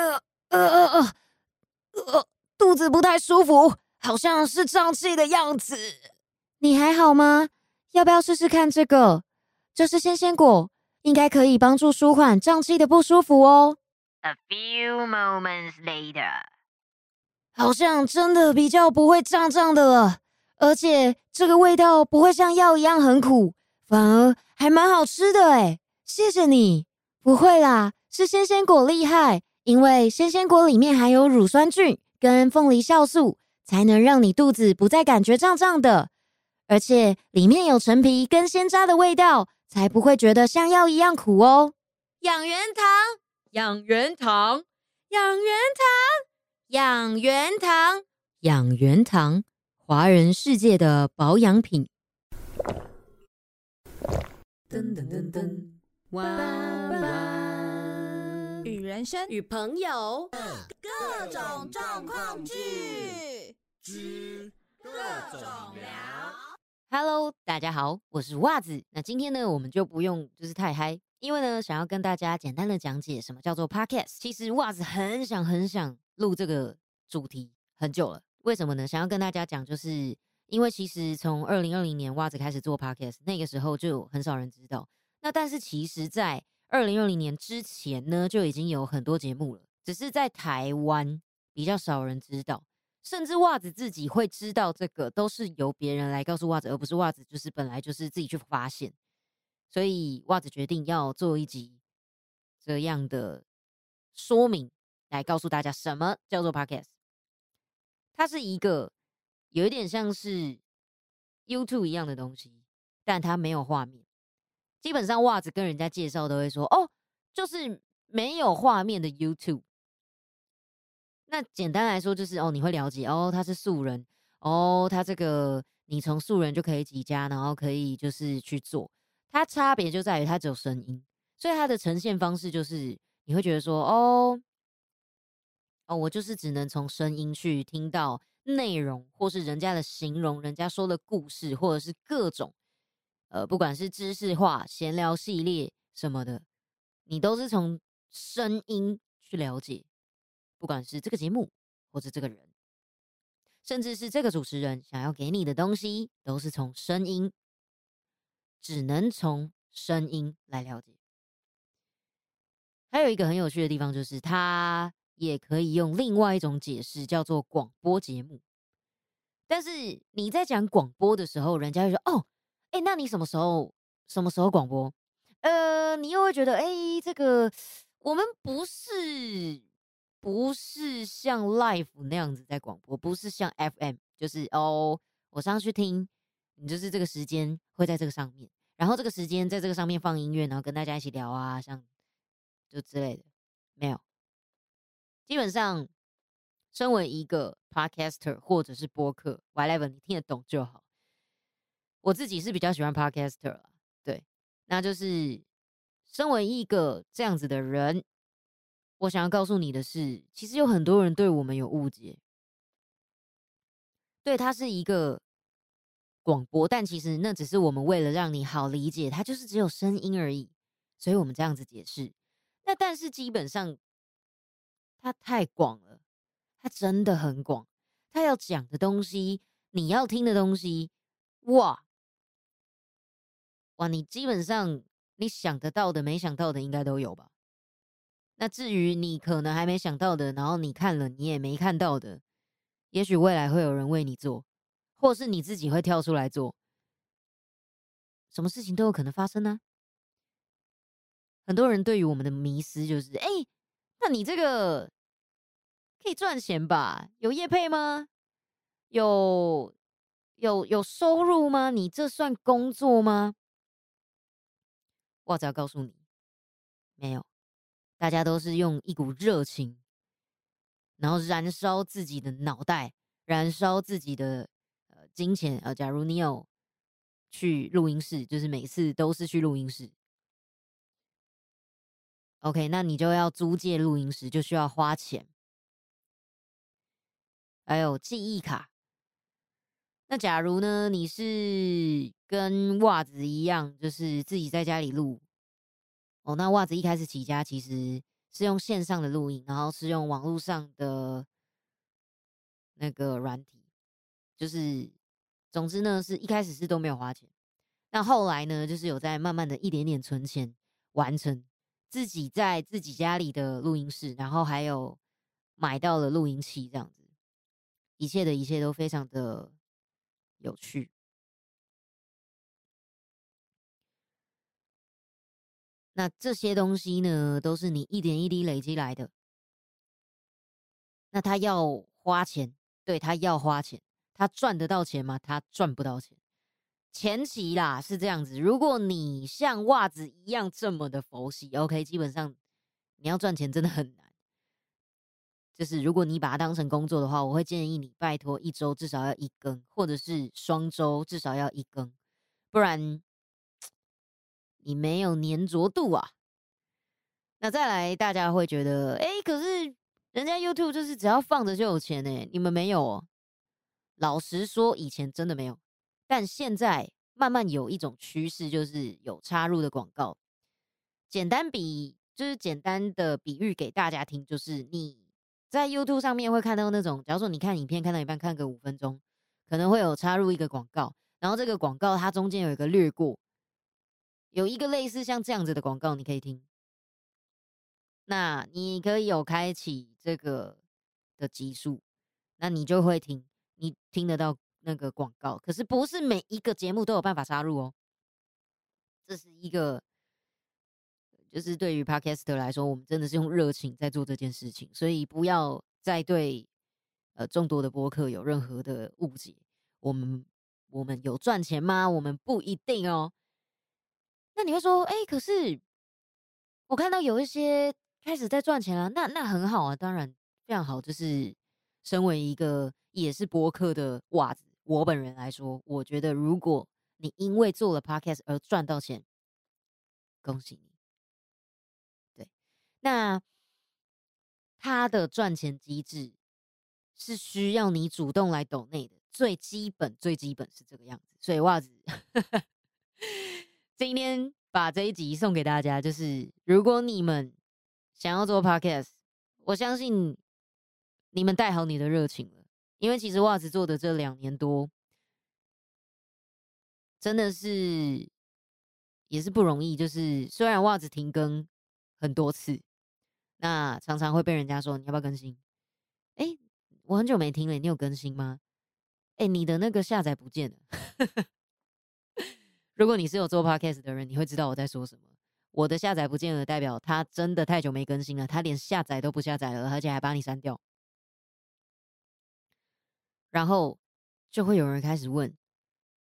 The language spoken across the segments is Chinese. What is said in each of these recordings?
呃呃呃呃呃，肚子不太舒服，好像是胀气的样子。你还好吗？要不要试试看这个？这是鲜鲜果，应该可以帮助舒缓胀气的不舒服哦。A few moments later，好像真的比较不会胀胀的了，而且这个味道不会像药一样很苦，反而还蛮好吃的哎！谢谢你。不会啦，是鲜鲜果厉害，因为鲜鲜果里面含有乳酸菌跟凤梨酵素，才能让你肚子不再感觉胀胀的。而且里面有陈皮跟鲜渣的味道，才不会觉得像药一样苦哦。养元堂，养元堂，养元堂，养元堂，养元堂，华人世界的保养品。噔噔噔噔，哇哇，与人生与朋友各种状况剧之各种聊。Hello，大家好，我是袜子。那今天呢，我们就不用就是太嗨，因为呢，想要跟大家简单的讲解什么叫做 Podcast。其实袜子很想很想录这个主题很久了，为什么呢？想要跟大家讲，就是因为其实从二零二零年袜子开始做 Podcast，那个时候就很少人知道。那但是其实，在二零二零年之前呢，就已经有很多节目了，只是在台湾比较少人知道。甚至袜子自己会知道这个，都是由别人来告诉袜子，而不是袜子就是本来就是自己去发现。所以袜子决定要做一集这样的说明，来告诉大家什么叫做 podcast。它是一个有一点像是 YouTube 一样的东西，但它没有画面。基本上袜子跟人家介绍都会说：“哦，就是没有画面的 YouTube。”那简单来说就是哦，你会了解哦，他是素人哦，他这个你从素人就可以几家，然后可以就是去做，它差别就在于它只有声音，所以它的呈现方式就是你会觉得说哦哦，我就是只能从声音去听到内容，或是人家的形容，人家说的故事，或者是各种呃，不管是知识化闲聊系列什么的，你都是从声音去了解。不管是这个节目，或者这个人，甚至是这个主持人想要给你的东西，都是从声音，只能从声音来了解。还有一个很有趣的地方，就是它也可以用另外一种解释，叫做广播节目。但是你在讲广播的时候，人家会说：“哦，哎，那你什么时候什么时候广播？”呃，你又会觉得：“哎，这个我们不是。”不是像 Life 那样子在广播，不是像 FM，就是哦，我上去听，你就是这个时间会在这个上面，然后这个时间在这个上面放音乐，然后跟大家一起聊啊，像就之类的，没有。基本上，身为一个 podcaster 或者是播客，whatever，你听得懂就好。我自己是比较喜欢 podcaster 啦，对，那就是身为一个这样子的人。我想要告诉你的是，其实有很多人对我们有误解，对它是一个广播，但其实那只是我们为了让你好理解，它就是只有声音而已，所以我们这样子解释。那但是基本上它太广了，它真的很广，它要讲的东西，你要听的东西，哇哇，你基本上你想得到的、没想到的，应该都有吧。那至于你可能还没想到的，然后你看了你也没看到的，也许未来会有人为你做，或是你自己会跳出来做，什么事情都有可能发生呢。很多人对于我们的迷思就是：哎，那你这个可以赚钱吧？有业配吗？有有有收入吗？你这算工作吗？我只要告诉你，没有。大家都是用一股热情，然后燃烧自己的脑袋，燃烧自己的呃金钱。呃，假如你有去录音室，就是每次都是去录音室，OK，那你就要租借录音室，就需要花钱，还有记忆卡。那假如呢，你是跟袜子一样，就是自己在家里录。哦，那袜子一开始起家其实是用线上的录音，然后是用网络上的那个软体，就是总之呢，是一开始是都没有花钱，那后来呢，就是有在慢慢的一点点存钱，完成自己在自己家里的录音室，然后还有买到了录音器，这样子，一切的一切都非常的有趣。那这些东西呢，都是你一点一滴累积来的。那他要花钱，对他要花钱，他赚得到钱吗？他赚不到钱。前期啦是这样子，如果你像袜子一样这么的佛系，OK，基本上你要赚钱真的很难。就是如果你把它当成工作的话，我会建议你拜托一周至少要一更，或者是双周至少要一更，不然。你没有粘着度啊！那再来，大家会觉得，哎，可是人家 YouTube 就是只要放着就有钱呢，你们没有哦。老实说，以前真的没有，但现在慢慢有一种趋势，就是有插入的广告。简单比，就是简单的比喻给大家听，就是你在 YouTube 上面会看到那种，假如说你看影片看到一半，看个五分钟，可能会有插入一个广告，然后这个广告它中间有一个略过。有一个类似像这样子的广告，你可以听。那你可以有开启这个的级数，那你就会听，你听得到那个广告。可是不是每一个节目都有办法插入哦。这是一个，就是对于 Podcast 来说，我们真的是用热情在做这件事情，所以不要再对呃众多的播客有任何的误解。我们我们有赚钱吗？我们不一定哦。那你会说，哎，可是我看到有一些开始在赚钱了，那那很好啊，当然非常好。就是身为一个也是播客的袜子，我本人来说，我觉得如果你因为做了 podcast 而赚到钱，恭喜你。那他的赚钱机制是需要你主动来抖内的，最基本最基本是这个样子。所以袜子。今天把这一集送给大家，就是如果你们想要做 podcast，我相信你们带好你的热情了，因为其实袜子做的这两年多，真的是也是不容易。就是虽然袜子停更很多次，那常常会被人家说你要不要更新？哎，我很久没听了，你有更新吗？哎，你的那个下载不见了。如果你是有做 podcast 的人，你会知道我在说什么。我的下载不见了，代表他真的太久没更新了，他连下载都不下载了，而且还把你删掉。然后就会有人开始问：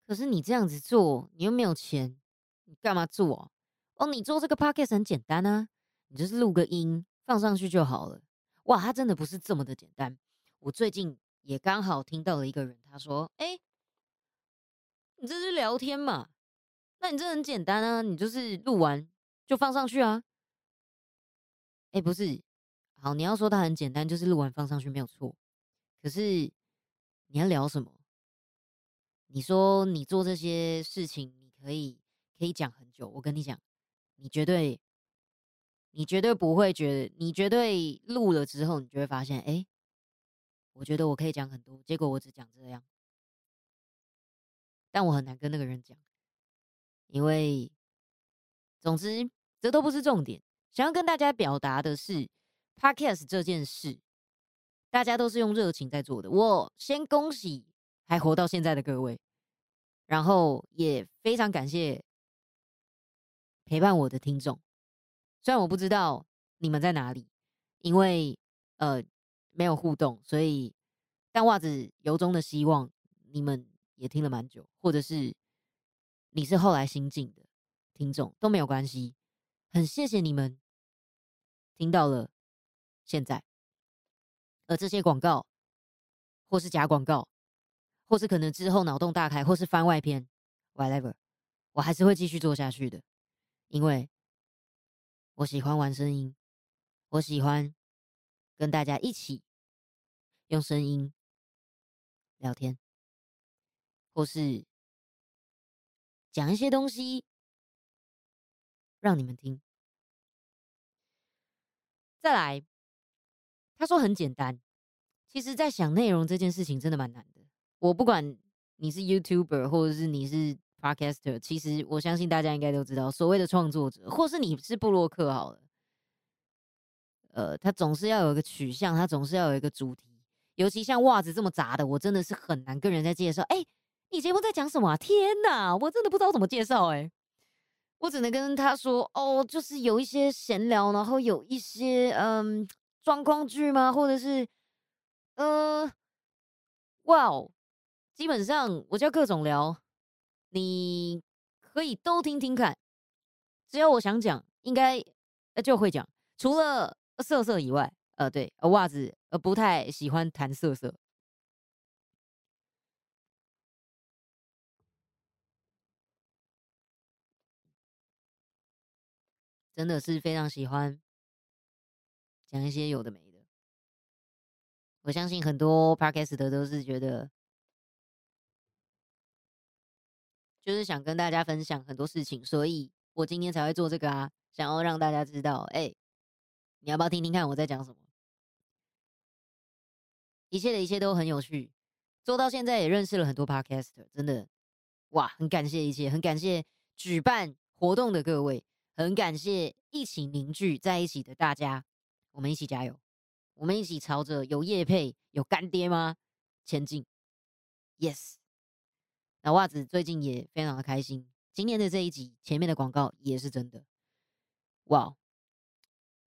可是你这样子做，你又没有钱，你干嘛做？哦，你做这个 podcast 很简单啊，你就是录个音放上去就好了。哇，他真的不是这么的简单。我最近也刚好听到了一个人，他说：哎，你这是聊天嘛？那你这很简单啊，你就是录完就放上去啊。哎，不是，好，你要说它很简单，就是录完放上去没有错。可是你要聊什么？你说你做这些事情，你可以可以讲很久。我跟你讲，你绝对你绝对不会觉得，你绝对录了之后，你就会发现，哎，我觉得我可以讲很多，结果我只讲这样，但我很难跟那个人讲。因为，总之，这都不是重点。想要跟大家表达的是，podcast 这件事，大家都是用热情在做的。我先恭喜还活到现在的各位，然后也非常感谢陪伴我的听众。虽然我不知道你们在哪里，因为呃没有互动，所以但袜子由衷的希望你们也听了蛮久，或者是。你是后来新进的听众都没有关系，很谢谢你们听到了现在，而这些广告或是假广告，或是可能之后脑洞大开，或是番外篇，whatever，我还是会继续做下去的，因为我喜欢玩声音，我喜欢跟大家一起用声音聊天，或是。讲一些东西让你们听。再来，他说很简单，其实，在想内容这件事情真的蛮难的。我不管你是 YouTuber 或者是你是 Podcaster，其实我相信大家应该都知道，所谓的创作者，或是你是布洛克好了，呃，他总是要有一个取向，他总是要有一个主题。尤其像袜子这么杂的，我真的是很难跟人家介绍。哎，你节目在讲什么？天哪，我真的不知道怎么介绍。哎，我只能跟他说，哦，就是有一些闲聊，然后有一些嗯状况剧吗？或者是呃，哇哦，基本上我叫各种聊，你可以都听听看。只要我想讲，应该就会讲，除了色色以外。呃，对，袜子，呃，不太喜欢谈色色，真的是非常喜欢讲一些有的没的。我相信很多 podcast 的都是觉得，就是想跟大家分享很多事情，所以我今天才会做这个啊，想要让大家知道，哎，你要不要听听看我在讲什么？一切的一切都很有趣，做到现在也认识了很多 podcaster，真的哇，很感谢一切，很感谢举办活动的各位，很感谢一起凝聚在一起的大家，我们一起加油，我们一起朝着有叶配有干爹吗前进？Yes，那袜子最近也非常的开心，今天的这一集前面的广告也是真的，哇，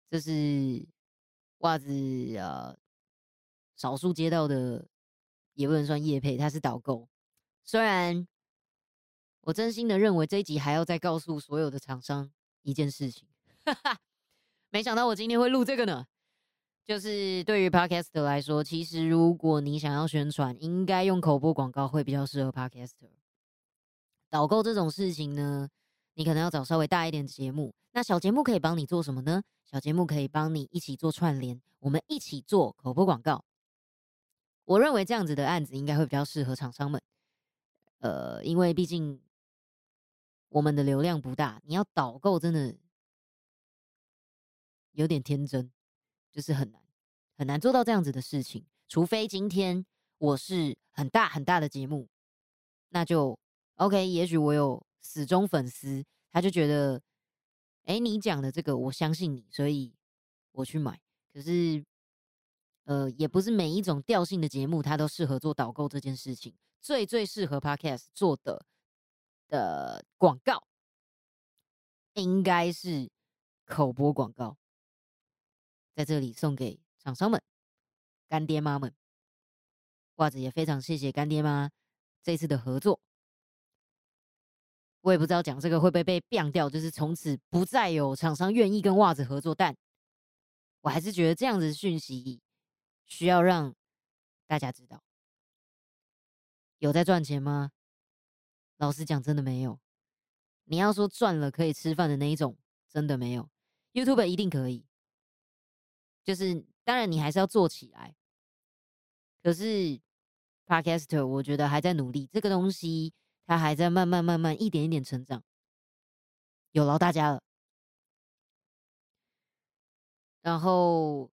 这是袜子啊。少数接到的也不能算叶配，它是导购。虽然我真心的认为这一集还要再告诉所有的厂商一件事情，哈哈没想到我今天会录这个呢。就是对于 Podcaster 来说，其实如果你想要宣传，应该用口播广告会比较适合 Podcaster。导购这种事情呢，你可能要找稍微大一点的节目。那小节目可以帮你做什么呢？小节目可以帮你一起做串联，我们一起做口播广告。我认为这样子的案子应该会比较适合厂商们，呃，因为毕竟我们的流量不大，你要导购真的有点天真，就是很难很难做到这样子的事情。除非今天我是很大很大的节目，那就 OK。也许我有死忠粉丝，他就觉得，哎，你讲的这个我相信你，所以我去买。可是。呃，也不是每一种调性的节目，它都适合做导购这件事情。最最适合 Podcast 做的的广告，应该是口播广告。在这里送给厂商们、干爹妈们，袜子也非常谢谢干爹妈这次的合作。我也不知道讲这个会不会被毙掉，就是从此不再有厂商愿意跟袜子合作，但我还是觉得这样子的讯息。需要让大家知道，有在赚钱吗？老实讲，真的没有。你要说赚了可以吃饭的那一种，真的没有。YouTube 一定可以，就是当然你还是要做起来。可是 Podcaster 我觉得还在努力，这个东西它还在慢慢慢慢一点一点成长，有劳大家了。然后。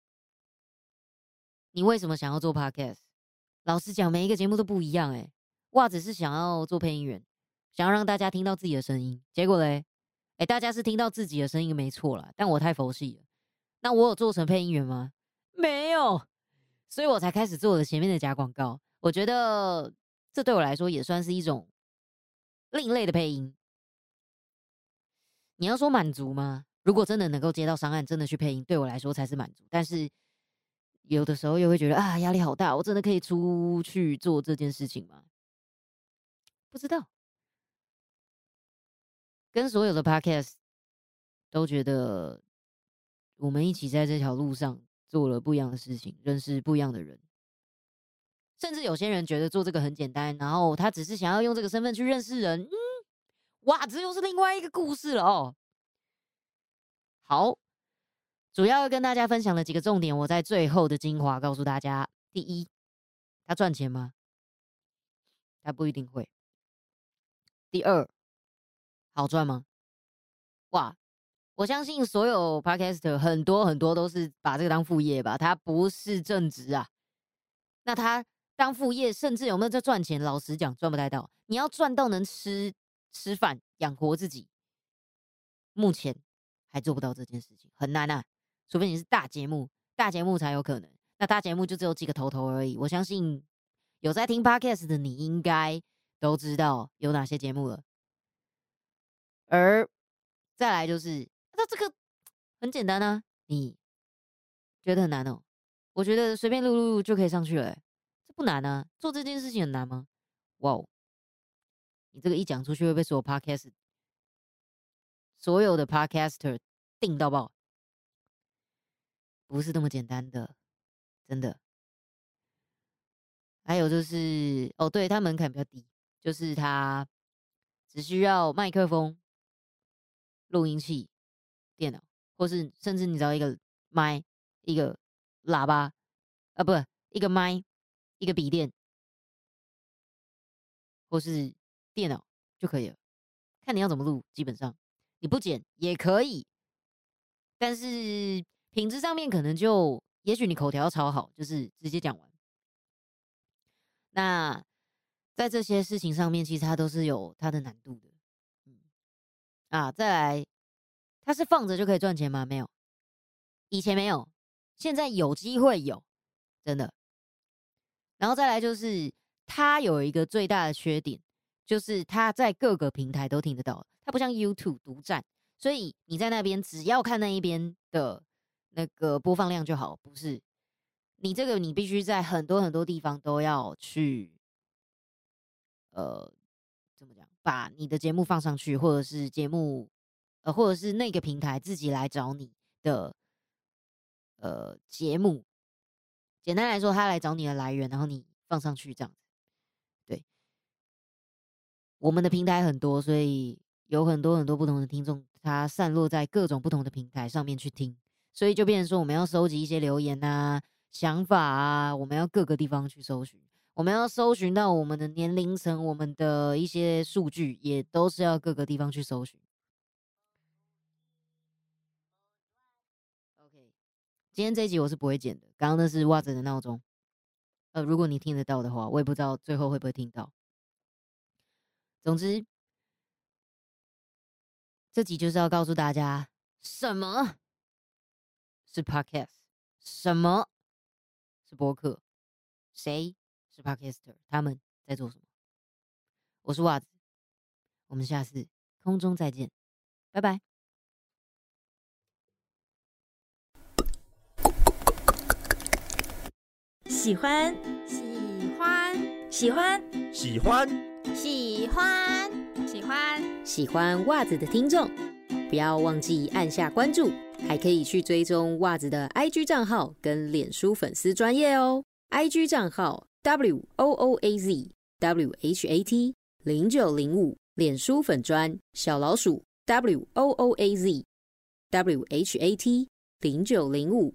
你为什么想要做 podcast？老实讲，每一个节目都不一样。哎，袜子是想要做配音员，想要让大家听到自己的声音。结果嘞，哎，大家是听到自己的声音没错了，但我太佛系了。那我有做成配音员吗？没有，所以我才开始做了前面的假广告。我觉得这对我来说也算是一种另类的配音。你要说满足吗？如果真的能够接到商案，真的去配音，对我来说才是满足。但是。有的时候又会觉得啊，压力好大，我真的可以出去做这件事情吗？不知道。跟所有的 podcast 都觉得，我们一起在这条路上做了不一样的事情，认识不一样的人。甚至有些人觉得做这个很简单，然后他只是想要用这个身份去认识人。嗯，哇，这又是另外一个故事了哦。好。主要跟大家分享的几个重点，我在最后的精华告诉大家：第一，他赚钱吗？他不一定会。第二，好赚吗？哇，我相信所有 podcaster 很多很多都是把这个当副业吧，他不是正职啊。那他当副业，甚至有没有在赚钱？老实讲，赚不太到。你要赚到能吃吃饭养活自己，目前还做不到这件事情，很难啊。除非你是大节目，大节目才有可能。那大节目就只有几个头头而已。我相信有在听 podcast 的，你应该都知道有哪些节目了。而再来就是，那这个很简单啊，你觉得很难哦？我觉得随便录录就可以上去了，这不难啊。做这件事情很难吗？哇哦！你这个一讲出去会被所有 podcast 所有的 podcaster 定到爆，不是那么简单的，真的。还有就是，哦，对，它门槛比较低，就是它只需要麦克风。录音器、电脑，或是甚至你只要一个麦、一个喇叭，啊，不，一个麦、一个笔电，或是电脑就可以了。看你要怎么录，基本上你不剪也可以，但是品质上面可能就，也许你口条超好，就是直接讲完。那在这些事情上面，其实它都是有它的难度的。啊，再来，它是放着就可以赚钱吗？没有，以前没有，现在有机会有，真的。然后再来就是，它有一个最大的缺点，就是它在各个平台都听得到，它不像 YouTube 独占，所以你在那边只要看那一边的那个播放量就好，不是？你这个你必须在很多很多地方都要去，呃。怎么讲把你的节目放上去，或者是节目，呃，或者是那个平台自己来找你的，呃，节目。简单来说，他来找你的来源，然后你放上去这样子。对，我们的平台很多，所以有很多很多不同的听众，他散落在各种不同的平台上面去听，所以就变成说，我们要收集一些留言啊、想法啊，我们要各个地方去搜寻。我们要搜寻到我们的年龄层，我们的一些数据也都是要各个地方去搜寻。OK，今天这一集我是不会剪的，刚刚那是袜子的闹钟。呃，如果你听得到的话，我也不知道最后会不会听到。总之，这集就是要告诉大家什么是 Podcast，什么是播客，谁是。Podcaster 他们在做什么？我是袜子，我们下次空中再见，拜拜。喜欢，喜欢，喜欢，喜欢，喜欢，喜欢，喜欢袜子的听众，不要忘记按下关注，还可以去追踪袜子的 IG 账号跟脸书粉丝专业哦。IG 账号。w o o a z w h a t 零九零五脸书粉专小老鼠 w o o a z w h a t 零九零五。